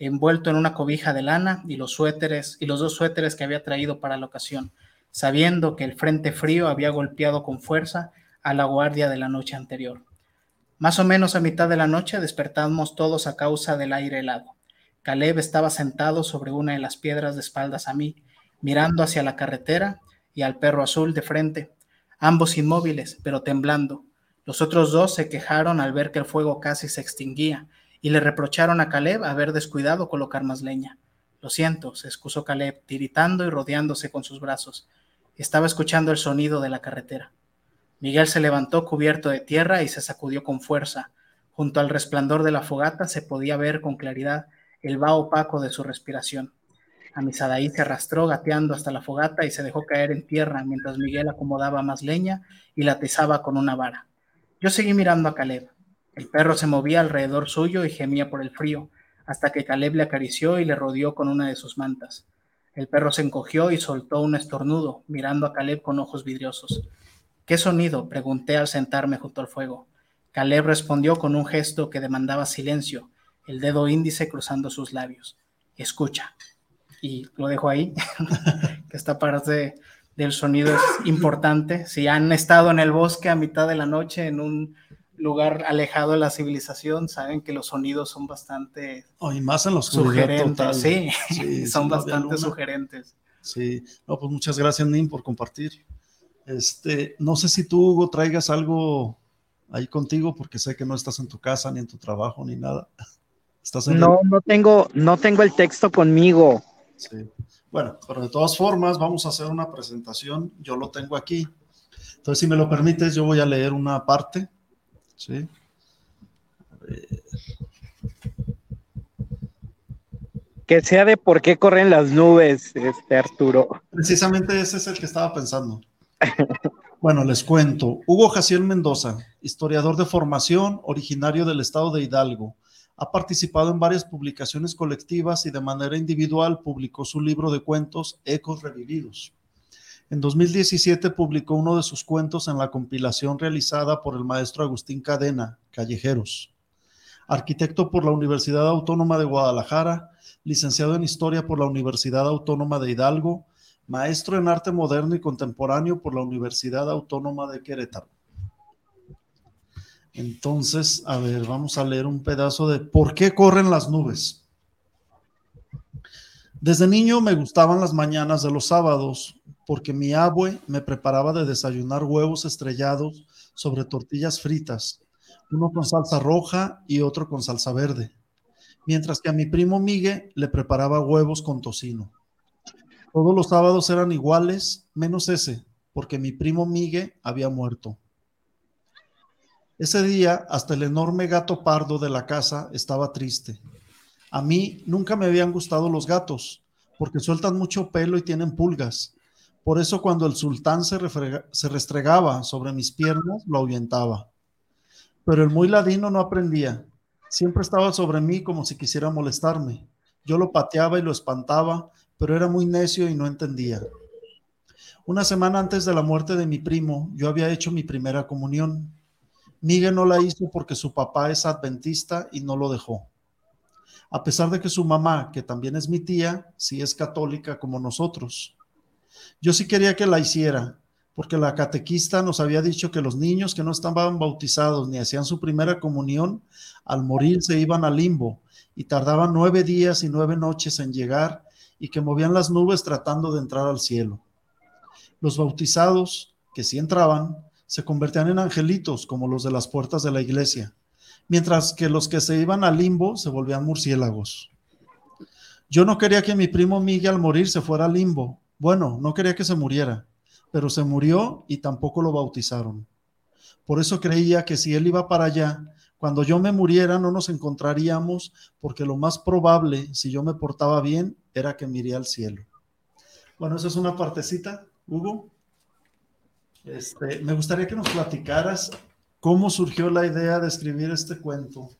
envuelto en una cobija de lana y los suéteres y los dos suéteres que había traído para la ocasión, sabiendo que el frente frío había golpeado con fuerza a la guardia de la noche anterior. Más o menos a mitad de la noche despertamos todos a causa del aire helado. Caleb estaba sentado sobre una de las piedras de espaldas a mí, mirando hacia la carretera y al perro azul de frente, ambos inmóviles, pero temblando. Los otros dos se quejaron al ver que el fuego casi se extinguía y le reprocharon a Caleb haber descuidado colocar más leña. Lo siento, se excusó Caleb, tiritando y rodeándose con sus brazos. Estaba escuchando el sonido de la carretera. Miguel se levantó cubierto de tierra y se sacudió con fuerza. Junto al resplandor de la fogata se podía ver con claridad el vaho opaco de su respiración. Amisadaí se arrastró gateando hasta la fogata y se dejó caer en tierra mientras Miguel acomodaba más leña y la atizaba con una vara. Yo seguí mirando a Caleb. El perro se movía alrededor suyo y gemía por el frío, hasta que Caleb le acarició y le rodeó con una de sus mantas. El perro se encogió y soltó un estornudo, mirando a Caleb con ojos vidriosos. ¿Qué sonido? pregunté al sentarme junto al fuego. Caleb respondió con un gesto que demandaba silencio, el dedo índice cruzando sus labios. Escucha. Y lo dejo ahí, que esta parte del sonido es importante. Si han estado en el bosque a mitad de la noche en un lugar alejado de la civilización, saben que los sonidos son bastante oh, más en los sugerentes. Sí, son bastante sugerentes. Sí, no, pues muchas gracias, Nim, por compartir. Este, no sé si tú, Hugo, traigas algo ahí contigo, porque sé que no estás en tu casa, ni en tu trabajo, ni nada. ¿Estás no, no tengo, no tengo el texto conmigo. Sí. Bueno, pero de todas formas, vamos a hacer una presentación. Yo lo tengo aquí. Entonces, si me lo permites, yo voy a leer una parte ¿sí? Que sea de por qué corren las nubes, este Arturo. Precisamente ese es el que estaba pensando. Bueno, les cuento. Hugo Jaciel Mendoza, historiador de formación, originario del estado de Hidalgo. Ha participado en varias publicaciones colectivas y de manera individual publicó su libro de cuentos Ecos Revividos. En 2017 publicó uno de sus cuentos en la compilación realizada por el maestro Agustín Cadena, Callejeros. Arquitecto por la Universidad Autónoma de Guadalajara, licenciado en Historia por la Universidad Autónoma de Hidalgo, maestro en Arte Moderno y Contemporáneo por la Universidad Autónoma de Querétaro. Entonces, a ver, vamos a leer un pedazo de ¿Por qué corren las nubes? Desde niño me gustaban las mañanas de los sábados, porque mi abue me preparaba de desayunar huevos estrellados sobre tortillas fritas, uno con salsa roja y otro con salsa verde, mientras que a mi primo Migue le preparaba huevos con tocino. Todos los sábados eran iguales, menos ese, porque mi primo Migue había muerto. Ese día, hasta el enorme gato pardo de la casa estaba triste. A mí nunca me habían gustado los gatos, porque sueltan mucho pelo y tienen pulgas, por eso cuando el sultán se, restregaba sobre mis piernas, lo ahuyentaba. Pero el muy ladino no aprendía. Siempre estaba sobre mí como si quisiera molestarme. Yo lo pateaba y lo espantaba, pero era muy necio y no entendía. Una semana antes de la muerte de mi primo, yo había hecho mi primera comunión. Miguel no la hizo porque su papá es adventista y no lo dejó. A pesar de que su mamá, que también es mi tía, sí es católica como nosotros. Yo sí quería que la hiciera, porque la catequista nos había dicho que los niños que no estaban bautizados ni hacían su primera comunión, al morir se iban al limbo y tardaban nueve días y nueve noches en llegar y que movían las nubes tratando de entrar al cielo. Los bautizados, que sí entraban, se convertían en angelitos como los de las puertas de la iglesia, mientras que los que se iban al limbo se volvían murciélagos. Yo no quería que mi primo Miguel al morir se fuera al limbo. Bueno, no quería que se muriera pero se murió y tampoco lo bautizaron. Por eso creía que si él iba para allá, cuando yo me muriera no nos encontraríamos, porque lo más probable, si yo me portaba bien, era que me al cielo. Bueno, esa es una partecita, Hugo. Este, me gustaría que nos platicaras cómo surgió la idea de escribir este cuento.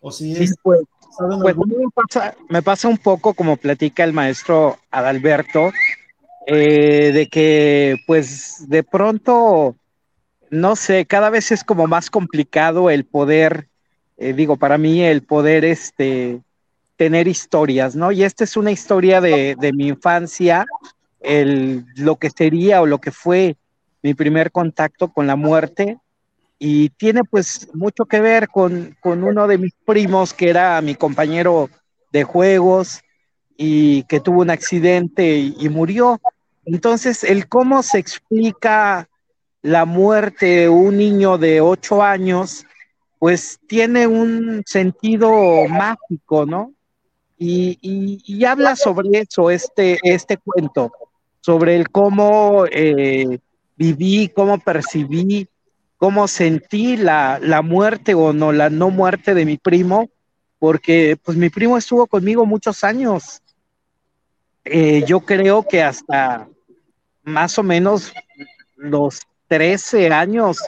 O si es, pues, pues me, pasa, me pasa un poco como platica el maestro Adalberto, eh, de que pues de pronto, no sé, cada vez es como más complicado el poder, eh, digo, para mí el poder este, tener historias, ¿no? Y esta es una historia de, mi infancia, el, lo que sería o lo que fue mi primer contacto con la muerte y tiene pues mucho que ver con, uno de mis primos que era mi compañero de juegos y que tuvo un accidente y murió. Entonces, el cómo se explica la muerte de un niño de ocho años, pues tiene un sentido mágico, ¿no? Y, habla sobre eso, este, este cuento, sobre el cómo eh, viví, cómo percibí, cómo sentí la, la, muerte o no, la no muerte de mi primo, porque pues mi primo estuvo conmigo muchos años eh, yo creo que hasta más o menos los 13 años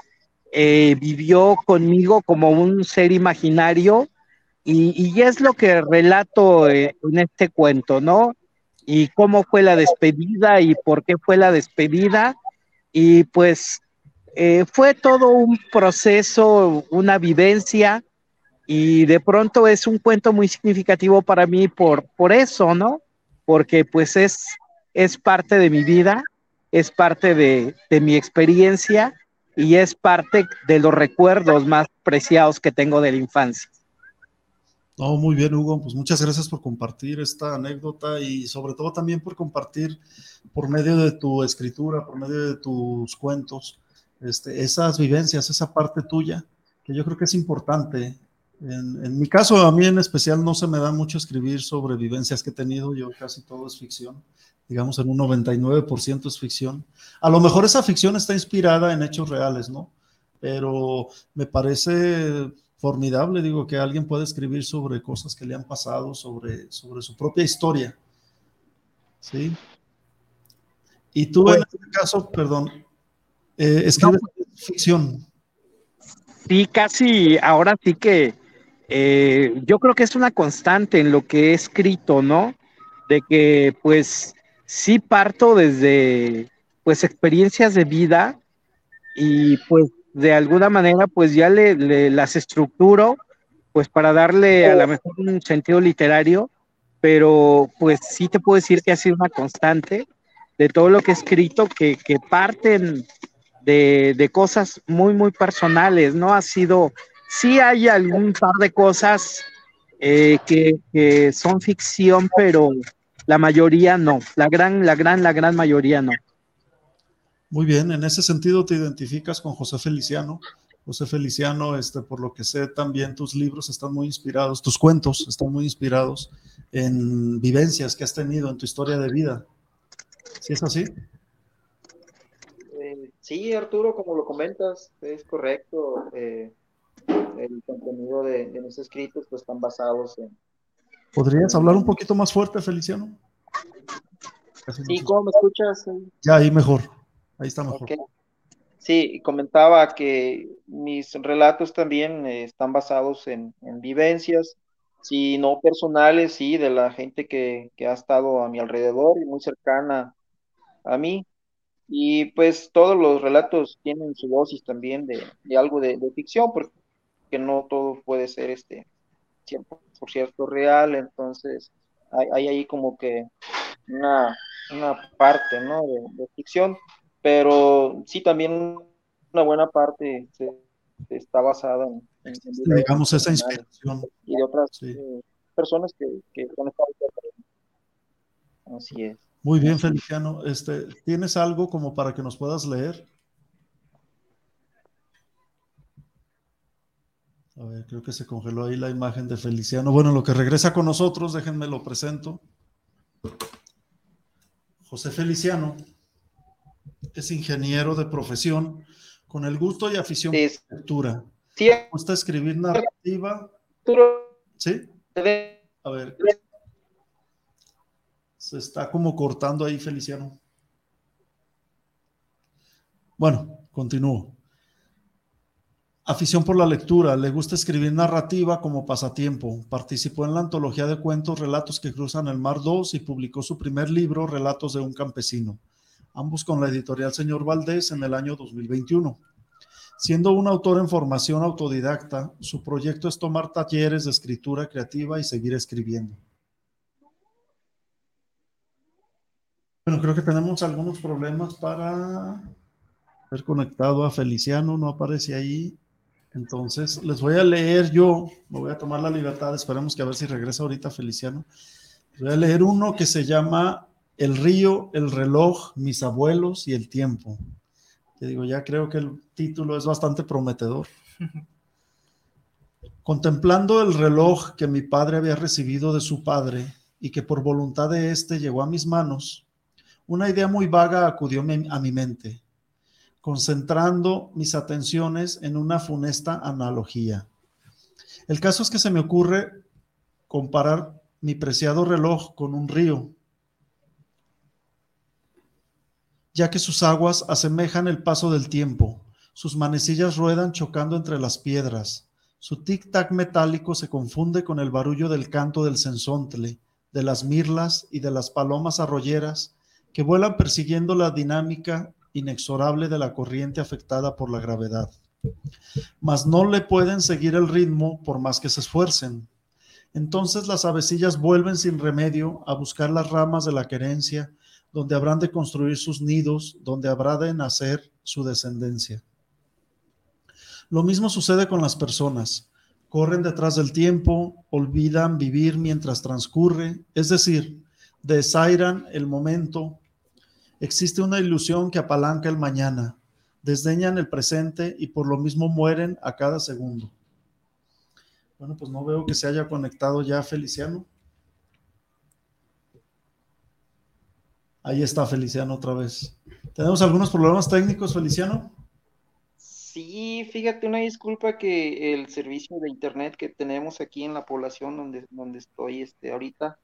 eh, vivió conmigo como un ser imaginario y, es lo que relato eh, en este cuento, ¿no? Y cómo fue la despedida y por qué fue la despedida. Y pues fue todo un proceso, una vivencia y de pronto es un cuento muy significativo para mí por, por eso, ¿no? porque pues es, es parte de mi vida, es parte de, mi experiencia y es parte de los recuerdos más preciados que tengo de la infancia. No, muy bien, Hugo. Pues muchas gracias por compartir esta anécdota y sobre todo también por compartir por medio de tu escritura, por medio de tus cuentos, este, esas vivencias, esa parte tuya, que yo creo que es importante en, mi caso, a mí en especial no se me da mucho escribir sobre vivencias que he tenido, yo casi todo es ficción, digamos en un 99% es ficción. A lo mejor esa ficción está inspirada en hechos reales, ¿no? Pero me parece formidable, digo, que alguien pueda escribir sobre cosas que le han pasado, sobre, sobre su propia historia. ¿Sí? Y tú en este caso, perdón, eh, escribes ficción. Sí, casi ahora sí que eh, yo creo que es una constante en lo que he escrito, ¿no? De que pues sí parto desde pues experiencias de vida y pues de alguna manera pues ya le, las estructuro pues para darle a lo mejor un sentido literario, pero pues sí te puedo decir que ha sido una constante de todo lo que he escrito que, que parten de, cosas muy, muy personales, ¿no? Ha sido Sí hay algún par de cosas eh, que, son ficción, pero la mayoría no. La gran, la gran, la gran mayoría no. Muy bien, en ese sentido te identificas con José Feliciano. José Feliciano, este, por lo que sé, también tus libros están muy inspirados, tus cuentos están muy inspirados en vivencias que has tenido en tu historia de vida. ¿Sí es así? Sí, Arturo, como lo comentas, es correcto. Eh, el contenido de, de mis escritos pues están basados en... ¿Podrías hablar un poquito más fuerte, Feliciano? Sí, ¿cómo me escuchas? Ya, ahí mejor. Ahí está mejor. Sí, comentaba que mis relatos también eh, están basados en, vivencias, si no personales, sí, de la gente que, ha estado a mi alrededor y muy cercana a mí. Y pues todos los relatos tienen su dosis también de, algo de, de, ficción, porque que no todo puede ser este 100% real, entonces hay, ahí como que una, parte, ¿no? De, ficción. pero sí también una buena parte se, está basada en, digamos esa inspiración y de otras eh, personas que, que Así es. Muy bien, Feliciano. Este, ¿Tienes algo como para que nos puedas leer? A ver, creo que se congeló ahí la imagen de Feliciano. Bueno, lo que regresa con nosotros, déjenme lo presento. José Feliciano es ingeniero de profesión con el gusto y afición por la lectura. Sí. gusta escribir narrativa. ¿Sí? A ver. Se está como cortando ahí, Feliciano. Bueno, continúo. Afición por la lectura, le gusta escribir narrativa como pasatiempo. Participó en la antología de cuentos Relatos que cruzan el mar 2 y publicó su primer libro Relatos de un campesino, ambos con la editorial Señor Valdés en el año 2021. Siendo un autor en formación autodidacta, su proyecto es tomar talleres de escritura creativa y seguir escribiendo. Bueno, creo que tenemos algunos problemas para ver conectado a Feliciano, no aparece ahí. Entonces, les voy a leer yo, me voy a tomar la libertad, esperemos que a ver si regresa ahorita Feliciano. voy a leer uno que se llama El río, el reloj, mis abuelos y el tiempo. Te digo, ya creo que el título es bastante prometedor. Contemplando el reloj que mi padre había recibido de su padre y que por voluntad de éste llegó a mis manos, una idea muy vaga acudió a mi mente, concentrando mis atenciones en una funesta analogía. El caso es que se me ocurre comparar mi preciado reloj con un río, ya que sus aguas asemejan el paso del tiempo, sus manecillas ruedan chocando entre las piedras, su tic-tac metálico se confunde con el barullo del canto del sensontle, de las mirlas y de las palomas arroyeras que vuelan persiguiendo la dinámica inexorable de la corriente afectada por la gravedad. Mas no le pueden seguir el ritmo por más que se esfuercen. Entonces las avecillas vuelven sin remedio a buscar las ramas de la querencia, donde habrán de construir sus nidos, donde habrá de nacer su descendencia. Lo mismo sucede con las personas. Corren detrás del tiempo, olvidan vivir mientras transcurre, es decir, desairan el momento, Existe una ilusión que apalanca el mañana, desdeñan el presente y por lo mismo mueren a cada segundo. Bueno, pues no veo que se haya conectado ya Feliciano. Ahí está Feliciano otra vez. ¿Tenemos algunos problemas técnicos, Feliciano? Sí, fíjate, una disculpa que el servicio de internet que tenemos aquí en la población donde, donde estoy este, ahorita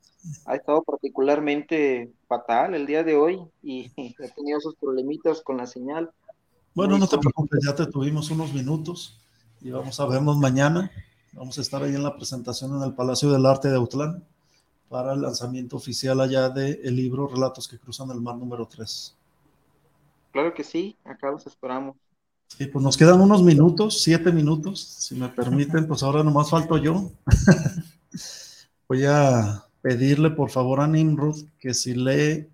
ha estado particularmente fatal el día de hoy y he tenido esos problemitas con la señal. Bueno, no te preocupes, ya te tuvimos unos minutos y vamos a vernos mañana. Vamos a estar ahí en la presentación en el Palacio del Arte de Autlán para el lanzamiento oficial allá del el libro Relatos que cruzan el mar número 3. Claro que sí, acá los esperamos. Sí, pues nos quedan unos minutos, siete minutos, si me permiten, pues ahora nomás falto yo. Voy a pedirle por favor a Nimrod que si lee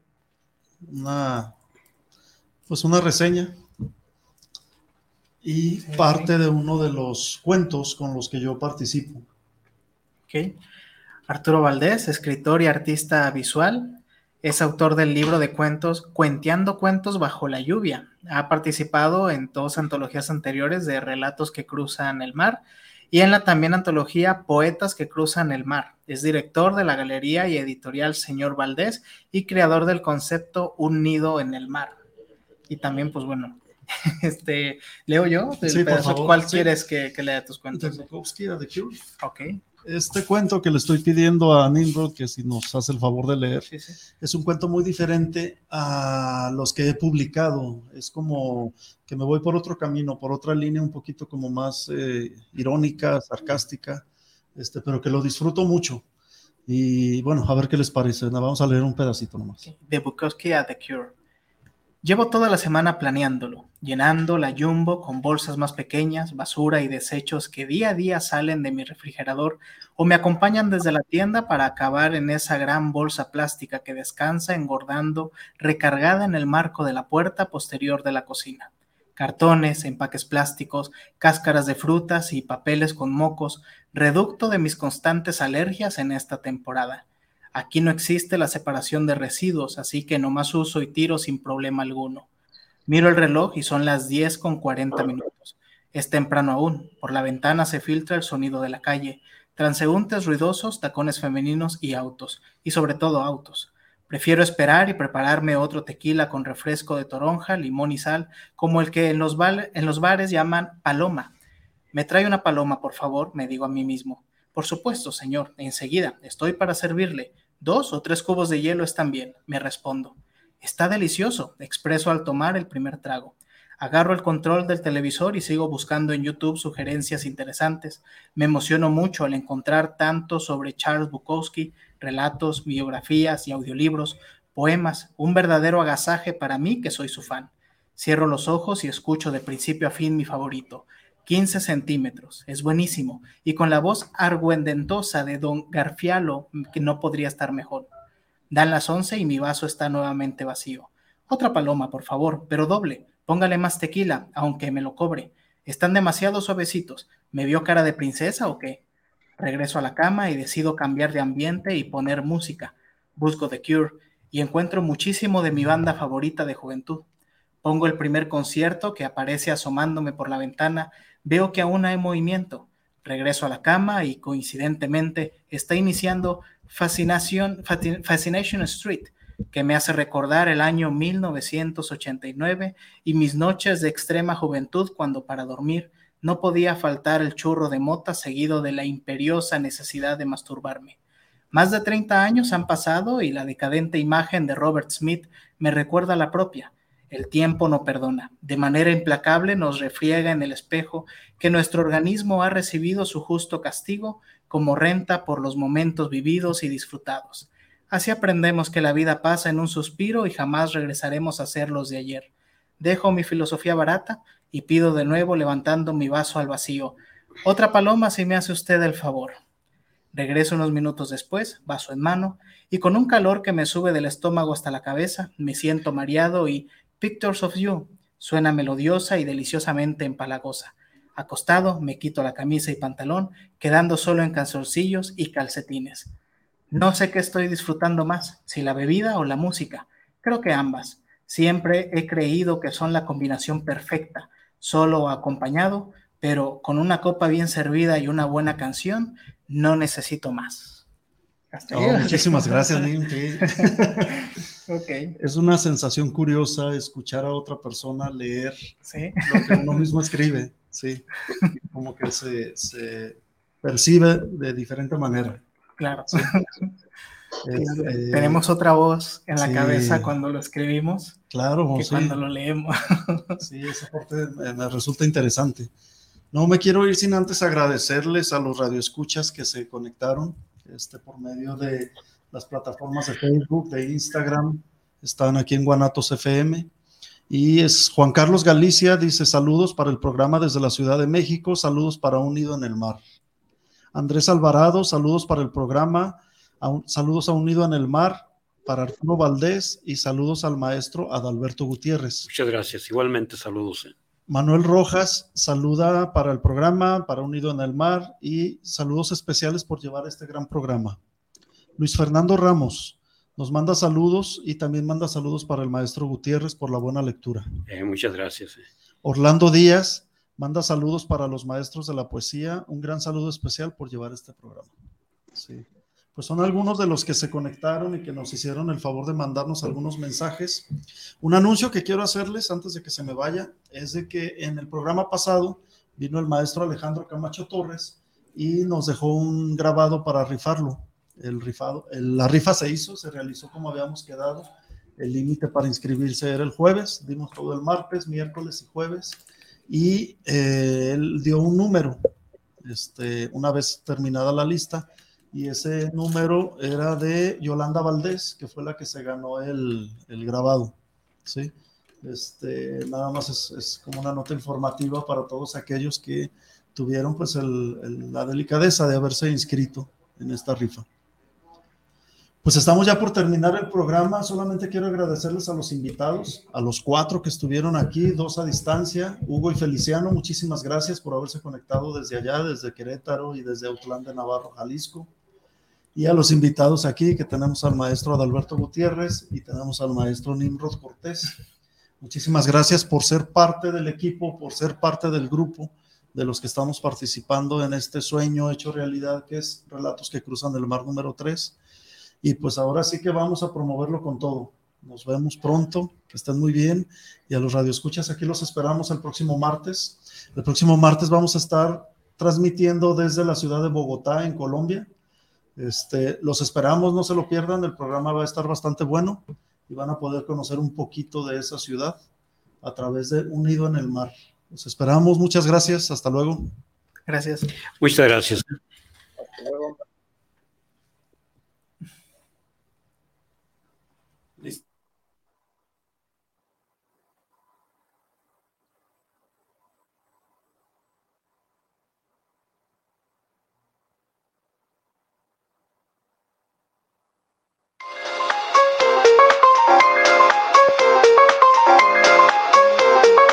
una, pues una reseña y parte de uno de los cuentos con los que yo participo. Ok. Arturo Valdés, escritor y artista visual, es autor del libro de cuentos Cuenteando cuentos bajo la lluvia. Ha participado en dos antologías anteriores de relatos que cruzan el mar y en la también antología Poetas que cruzan el mar. Es director de la galería y editorial Señor Valdés y creador del concepto Un nido en el mar. Y también, pues bueno, este, leo yo, ¿cuál quieres que, lea tus cuentos? Ok este cuento que le estoy pidiendo a Nimrod, que si nos hace el favor de leer, es un cuento muy diferente a los que he publicado. Es como que me voy por otro camino, por otra línea un poquito como más eh, irónica, sarcástica, este, pero que lo disfruto mucho. Y bueno, a ver qué les parece. Vamos a leer un pedacito nomás. The Bukowski at the Cure. Llevo toda la semana planeándolo, llenando la jumbo con bolsas más pequeñas, basura y desechos que día a día salen de mi refrigerador o me acompañan desde la tienda para acabar en esa gran bolsa plástica que descansa engordando, recargada en el marco de la puerta posterior de la cocina. Cartones, empaques plásticos, cáscaras de frutas y papeles con mocos, reducto de mis constantes alergias en esta temporada. Aquí no existe la separación de residuos, así que nomás uso y tiro sin problema alguno. Miro el reloj y son las 10 con 40 minutos. Es temprano aún. Por la ventana se filtra el sonido de la calle. Transeúntes ruidosos, tacones femeninos y autos. Y sobre todo autos. Prefiero esperar y prepararme otro tequila con refresco de toronja, limón y sal, como el que en los, en los bares llaman paloma. Me trae una paloma, por favor, me digo a mí mismo. Por supuesto, señor, enseguida, estoy para servirle. Dos o tres cubos de hielo están bien, me respondo. Está delicioso, expreso al tomar el primer trago. Agarro el control del televisor y sigo buscando en YouTube sugerencias interesantes. Me emociono mucho al encontrar tanto sobre Charles Bukowski, relatos, biografías y audiolibros, poemas, un verdadero agasaje para mí que soy su fan. Cierro los ojos y escucho de principio a fin mi favorito, 15 centímetros, es buenísimo, y con la voz argüendentosa de don Garfialo, que no podría estar mejor. Dan las 11 y mi vaso está nuevamente vacío. Otra paloma, por favor, pero doble. Póngale más tequila, aunque me lo cobre. Están demasiado suavecitos. ¿Me vio cara de princesa o qué? Regreso a la cama y decido cambiar de ambiente y poner música. Busco The Cure y encuentro muchísimo de mi banda favorita de juventud. Pongo el primer concierto que aparece asomándome por la ventana Veo que aún hay movimiento. Regreso a la cama y coincidentemente está iniciando Fascination, Street, que me hace recordar el año 1989 y mis noches de extrema juventud cuando para dormir no podía faltar el churro de mota seguido de la imperiosa necesidad de masturbarme. Más de 30 años han pasado y la decadente imagen de Robert Smith me recuerda la propia. El tiempo no perdona. De manera implacable nos refriega en el espejo que nuestro organismo ha recibido su justo castigo como renta por los momentos vividos y disfrutados. Así aprendemos que la vida pasa en un suspiro y jamás regresaremos a ser los de ayer. Dejo mi filosofía barata y pido de nuevo levantando mi vaso al vacío. Otra paloma si me hace usted el favor. Regreso unos minutos después, vaso en mano, y con un calor que me sube del estómago hasta la cabeza, me siento mareado y Pictures of You suena melodiosa y deliciosamente empalagosa. Acostado, me quito la camisa y pantalón, quedando solo en calzoncillos y calcetines. No sé qué estoy disfrutando más, si la bebida o la música. Creo que ambas. Siempre he creído que son la combinación perfecta, solo o acompañado, pero con una copa bien servida y una buena canción, no necesito más. Oh, muchísimas gracias, Es una sensación curiosa escuchar a otra persona leer lo que uno mismo escribe, sí, como que se, percibe de diferente manera. Claro. Este, Tenemos otra voz en la cabeza cuando lo escribimos. Claro, que cuando lo leemos. Sí, esa parte me resulta interesante. No me quiero ir sin antes agradecerles a los radioescuchas que se conectaron este, por medio de las plataformas de Facebook, de Instagram, están aquí en Guanatos FM. Y es Juan Carlos Galicia, dice saludos para el programa desde la Ciudad de México, saludos para Unido en el Mar. Andrés Alvarado, saludos para el programa, saludos a Unido en el Mar, para Arturo Valdés y saludos al maestro Adalberto Gutiérrez. Muchas gracias, igualmente saludos. Eh. Manuel Rojas saluda para el programa, para Unido en el Mar y saludos especiales por llevar este gran programa. Luis Fernando Ramos nos manda saludos y también manda saludos para el maestro Gutiérrez por la buena lectura. Eh, muchas gracias. Eh. Orlando Díaz manda saludos para los maestros de la poesía. Un gran saludo especial por llevar este programa. Sí. Pues son algunos de los que se conectaron y que nos hicieron el favor de mandarnos algunos mensajes. Un anuncio que quiero hacerles antes de que se me vaya es de que en el programa pasado vino el maestro Alejandro Camacho Torres y nos dejó un grabado para rifarlo el rifado, la rifa se hizo, se realizó como habíamos quedado. El límite para inscribirse era el jueves, dimos todo el martes, miércoles y jueves, y eh, él dio un número, este, una vez terminada la lista, y ese número era de Yolanda Valdés, que fue la que se ganó el, el grabado, ¿sí? Este, nada más es, como una nota informativa para todos aquellos que tuvieron pues la delicadeza de haberse inscrito en esta rifa. Pues estamos ya por terminar el programa. Solamente quiero agradecerles a los invitados, a los cuatro que estuvieron aquí, dos a distancia, Hugo y Feliciano. Muchísimas gracias por haberse conectado desde allá, desde Querétaro y desde Autlán de Navarro, Jalisco. Y a los invitados aquí, que tenemos al maestro Adalberto Gutiérrez y tenemos al maestro Nimrod Cortés. Muchísimas gracias por ser parte del equipo, por ser parte del grupo de los que estamos participando en este sueño hecho realidad, que es Relatos que cruzan el mar número 3 y pues ahora sí que vamos a promoverlo con todo. Nos vemos pronto, que estén muy bien. Y a los radioescuchas, aquí los esperamos el próximo martes. El próximo martes vamos a estar transmitiendo desde la ciudad de Bogotá, en Colombia. Este, los esperamos, no se lo pierdan. El programa va a estar bastante bueno y van a poder conocer un poquito de esa ciudad a través de Unido en el Mar. Los esperamos. Muchas gracias. Hasta luego. Gracias. Muchas gracias. Hasta luego.